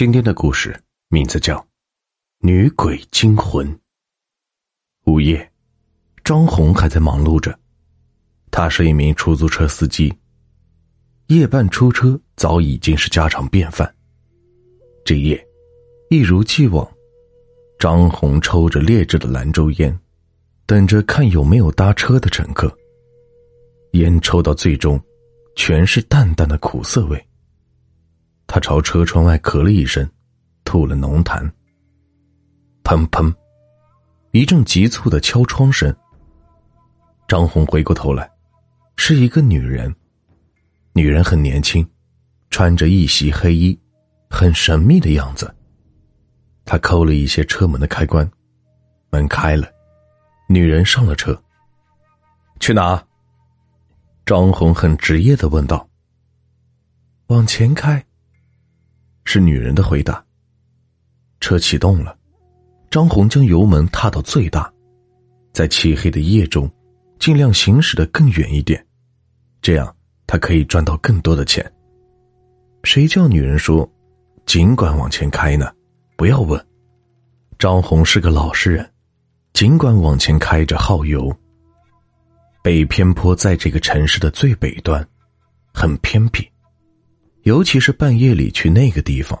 今天的故事名字叫《女鬼惊魂》。午夜，张红还在忙碌着，他是一名出租车司机，夜半出车早已经是家常便饭。这夜，一如既往，张红抽着劣质的兰州烟，等着看有没有搭车的乘客。烟抽到最终，全是淡淡的苦涩味。他朝车窗外咳了一声，吐了浓痰。砰砰，一阵急促的敲窗声。张红回过头来，是一个女人。女人很年轻，穿着一袭黑衣，很神秘的样子。他抠了一些车门的开关，门开了，女人上了车。去哪？张红很职业的问道。往前开。是女人的回答。车启动了，张红将油门踏到最大，在漆黑的夜中，尽量行驶的更远一点，这样他可以赚到更多的钱。谁叫女人说，尽管往前开呢？不要问。张红是个老实人，尽管往前开着耗油。北偏坡在这个城市的最北端，很偏僻。尤其是半夜里去那个地方，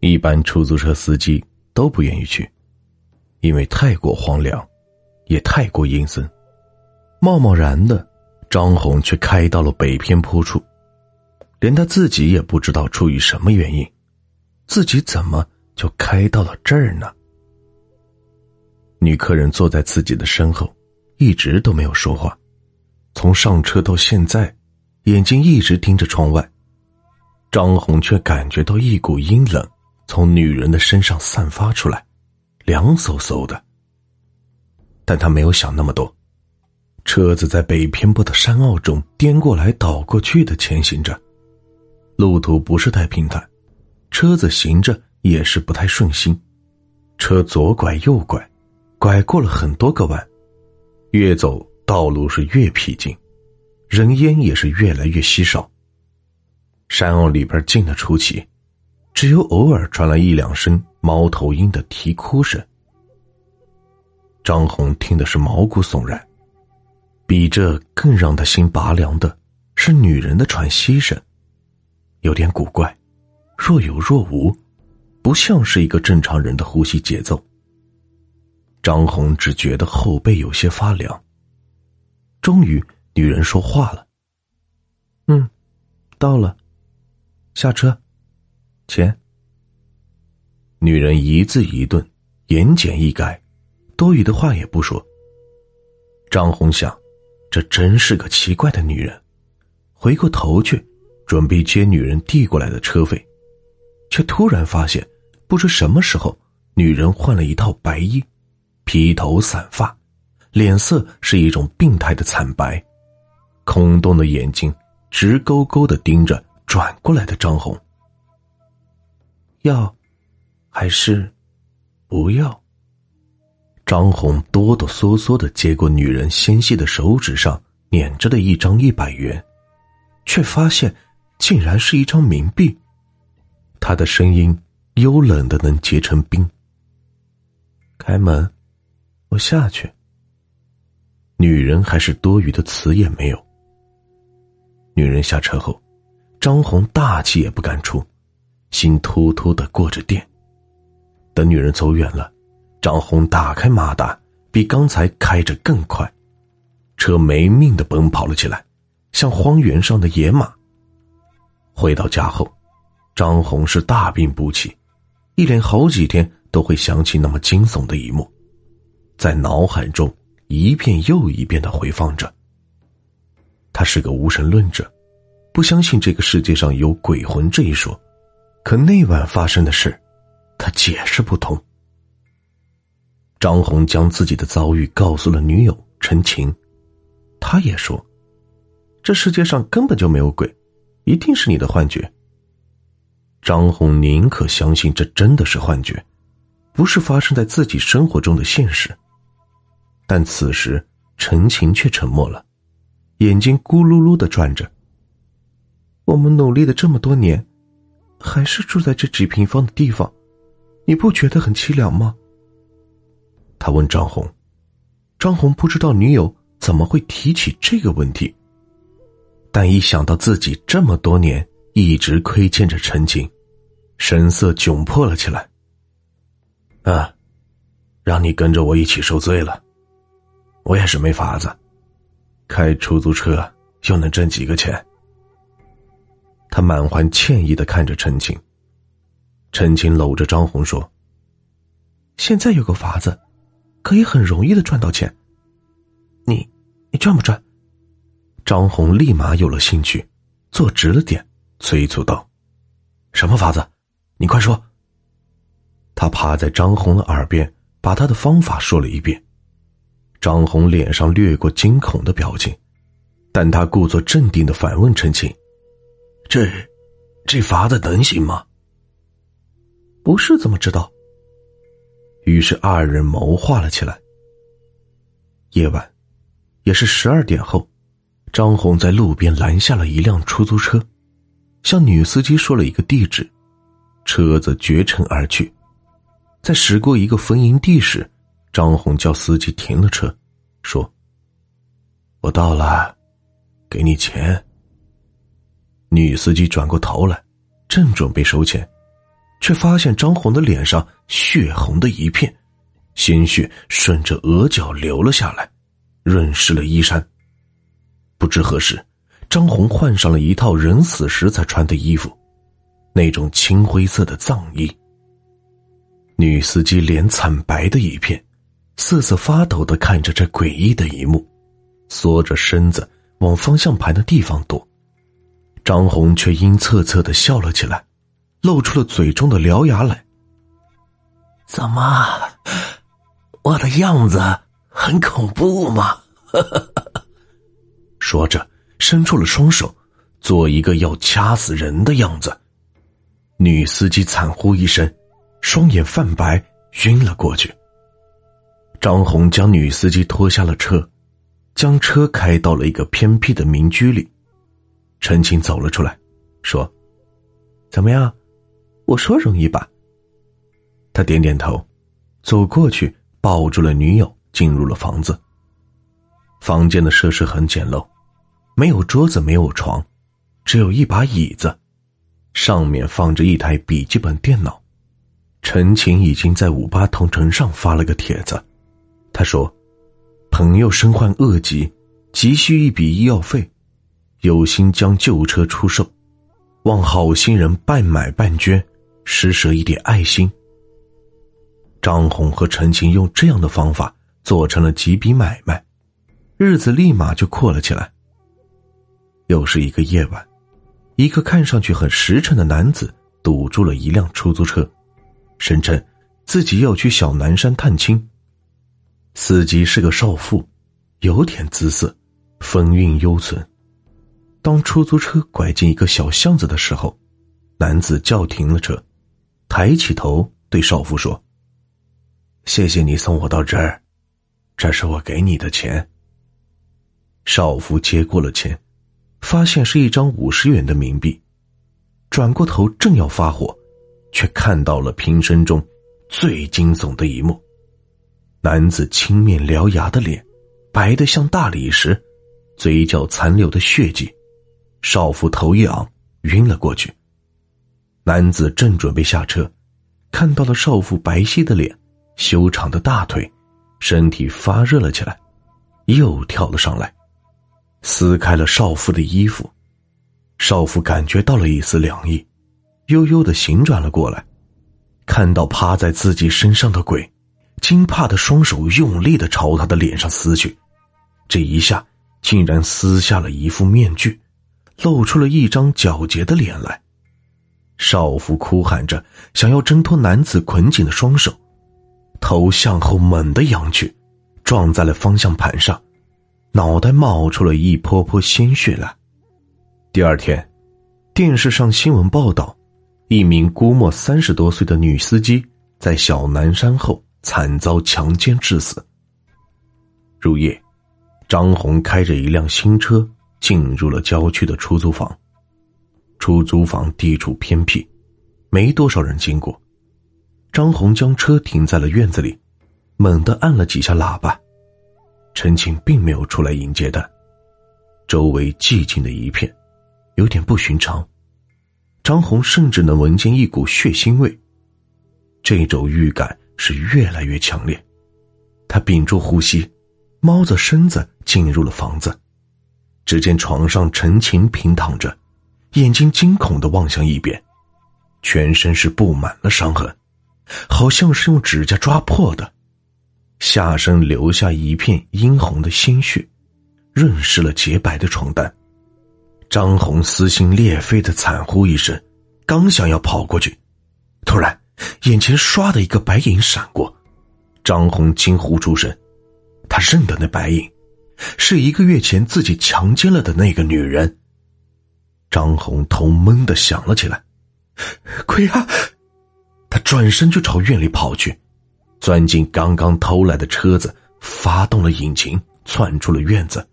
一般出租车司机都不愿意去，因为太过荒凉，也太过阴森。贸贸然的，张红却开到了北偏坡处，连他自己也不知道出于什么原因，自己怎么就开到了这儿呢？女客人坐在自己的身后，一直都没有说话，从上车到现在，眼睛一直盯着窗外。张红却感觉到一股阴冷从女人的身上散发出来，凉飕飕的。但他没有想那么多，车子在北偏坡的山坳中颠过来倒过去的前行着，路途不是太平坦，车子行着也是不太顺心，车左拐右拐，拐过了很多个弯，越走道路是越僻静，人烟也是越来越稀少。山坳里边静得出奇，只有偶尔传来一两声猫头鹰的啼哭声。张红听的是毛骨悚然，比这更让他心拔凉的是女人的喘息声，有点古怪，若有若无，不像是一个正常人的呼吸节奏。张红只觉得后背有些发凉。终于，女人说话了：“嗯，到了。”下车，钱。女人一字一顿，言简意赅，多余的话也不说。张红想，这真是个奇怪的女人。回过头去，准备接女人递过来的车费，却突然发现，不知什么时候，女人换了一套白衣，披头散发，脸色是一种病态的惨白，空洞的眼睛直勾勾的盯着。转过来的张红，要还是不要？张红哆哆嗦嗦的接过女人纤细的手指上捻着的一张一百元，却发现竟然是一张冥币。他的声音幽冷的能结成冰。开门，我下去。女人还是多余的词也没有。女人下车后。张红大气也不敢出，心突突的过着电。等女人走远了，张红打开马达，比刚才开着更快，车没命的奔跑了起来，像荒原上的野马。回到家后，张红是大病不起，一连好几天都会想起那么惊悚的一幕，在脑海中一遍又一遍的回放着。他是个无神论者。不相信这个世界上有鬼魂这一说，可那晚发生的事，他解释不通。张红将自己的遭遇告诉了女友陈晴，他也说，这世界上根本就没有鬼，一定是你的幻觉。张红宁可相信这真的是幻觉，不是发生在自己生活中的现实。但此时陈晴却沉默了，眼睛咕噜噜的转着。我们努力了这么多年，还是住在这几平方的地方，你不觉得很凄凉吗？他问张红。张红不知道女友怎么会提起这个问题，但一想到自己这么多年一直亏欠着陈静，神色窘迫了起来。啊，让你跟着我一起受罪了，我也是没法子，开出租车又能挣几个钱？他满怀歉意的看着陈青。陈青搂着张红说：“现在有个法子。”可以很容易的赚到钱。你，你赚不赚？张红立马有了兴趣，坐直了点，催促道：“什么法子？你快说。”他趴在张红的耳边，把他的方法说了一遍。张红脸上掠过惊恐的表情，但他故作镇定的反问陈晴：“这，这法子能行吗？”不是怎么知道？于是二人谋划了起来。夜晚，也是十二点后，张红在路边拦下了一辆出租车，向女司机说了一个地址，车子绝尘而去。在驶过一个坟营地时，张红叫司机停了车，说：“我到了，给你钱。”女司机转过头来，正准备收钱。却发现张红的脸上血红的一片，鲜血顺着额角流了下来，润湿了衣衫。不知何时，张红换上了一套人死时才穿的衣服，那种青灰色的葬衣。女司机脸惨白的一片，瑟瑟发抖的看着这诡异的一幕，缩着身子往方向盘的地方躲。张红却阴恻恻的笑了起来。露出了嘴中的獠牙来。怎么，我的样子很恐怖吗？说着，伸出了双手，做一个要掐死人的样子。女司机惨呼一声，双眼泛白，晕了过去。张红将女司机拖下了车，将车开到了一个偏僻的民居里。陈青走了出来，说：“怎么样？”我说容易吧。他点点头，走过去抱住了女友，进入了房子。房间的设施很简陋，没有桌子，没有床，只有一把椅子，上面放着一台笔记本电脑。陈晴已经在五八同城上发了个帖子，他说：“朋友身患恶疾，急需一笔医药费，有心将旧车出售，望好心人半买半捐。”施舍一点爱心。张红和陈晴用这样的方法做成了几笔买卖，日子立马就阔了起来。又是一个夜晚，一个看上去很实诚的男子堵住了一辆出租车，声称自己要去小南山探亲。司机是个少妇，有点姿色，风韵犹存。当出租车拐进一个小巷子的时候，男子叫停了车。抬起头对少妇说：“谢谢你送我到这儿，这是我给你的钱。”少妇接过了钱，发现是一张五十元的冥币，转过头正要发火，却看到了平生中最惊悚的一幕：男子青面獠牙的脸，白的像大理石，嘴角残留的血迹，少妇头一昂，晕了过去。男子正准备下车，看到了少妇白皙的脸、修长的大腿，身体发热了起来，又跳了上来，撕开了少妇的衣服。少妇感觉到了一丝凉意，悠悠的醒转了过来，看到趴在自己身上的鬼，惊怕的双手用力的朝他的脸上撕去，这一下竟然撕下了一副面具，露出了一张皎洁的脸来。少妇哭喊着，想要挣脱男子捆紧的双手，头向后猛地仰去，撞在了方向盘上，脑袋冒出了一泼泼鲜血来。第二天，电视上新闻报道，一名估摸三十多岁的女司机在小南山后惨遭强奸致死。入夜，张红开着一辆新车进入了郊区的出租房。出租房地处偏僻，没多少人经过。张红将车停在了院子里，猛地按了几下喇叭。陈晴并没有出来迎接他，周围寂静的一片，有点不寻常。张红甚至能闻见一股血腥味，这种预感是越来越强烈。他屏住呼吸，猫着身子进入了房子。只见床上陈琴平躺着，眼睛惊恐的望向一边，全身是布满了伤痕，好像是用指甲抓破的，下身留下一片殷红的鲜血，润湿了洁白的床单。张红撕心裂肺的惨呼一声，刚想要跑过去，突然眼前唰的一个白影闪过，张红惊呼出声，他认得那白影。是一个月前自己强奸了的那个女人。张红头闷的响了起来，鬼啊！他转身就朝院里跑去，钻进刚刚偷来的车子，发动了引擎，窜出了院子。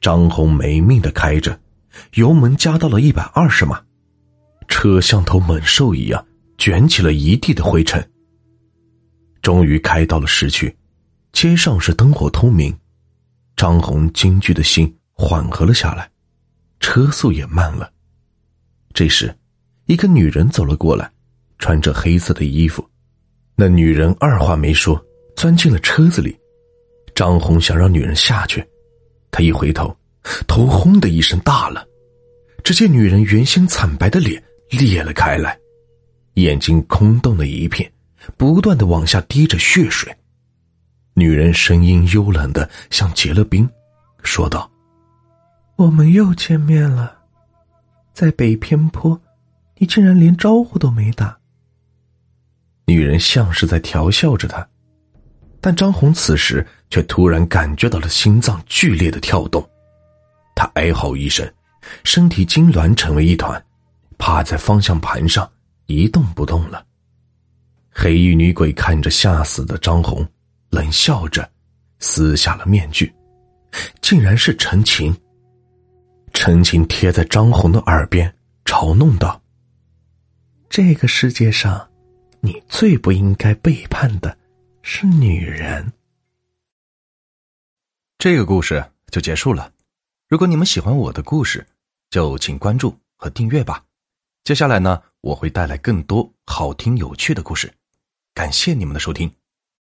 张红没命的开着，油门加到了一百二十码，车像头猛兽一样卷起了一地的灰尘。终于开到了市区，街上是灯火通明。张红惊惧的心缓和了下来，车速也慢了。这时，一个女人走了过来，穿着黑色的衣服。那女人二话没说，钻进了车子里。张红想让女人下去，他一回头，头轰的一声大了。只见女人原先惨白的脸裂了开来，眼睛空洞的一片，不断的往下滴着血水。女人声音幽冷的，像结了冰，说道：“我们又见面了，在北偏坡，你竟然连招呼都没打。”女人像是在调笑着他，但张红此时却突然感觉到了心脏剧烈的跳动，他哀嚎一声，身体痉挛成为一团，趴在方向盘上一动不动了。黑衣女鬼看着吓死的张红。冷笑着，撕下了面具，竟然是陈情。陈情贴在张红的耳边嘲弄道：“这个世界上，你最不应该背叛的是女人。”这个故事就结束了。如果你们喜欢我的故事，就请关注和订阅吧。接下来呢，我会带来更多好听有趣的故事。感谢你们的收听。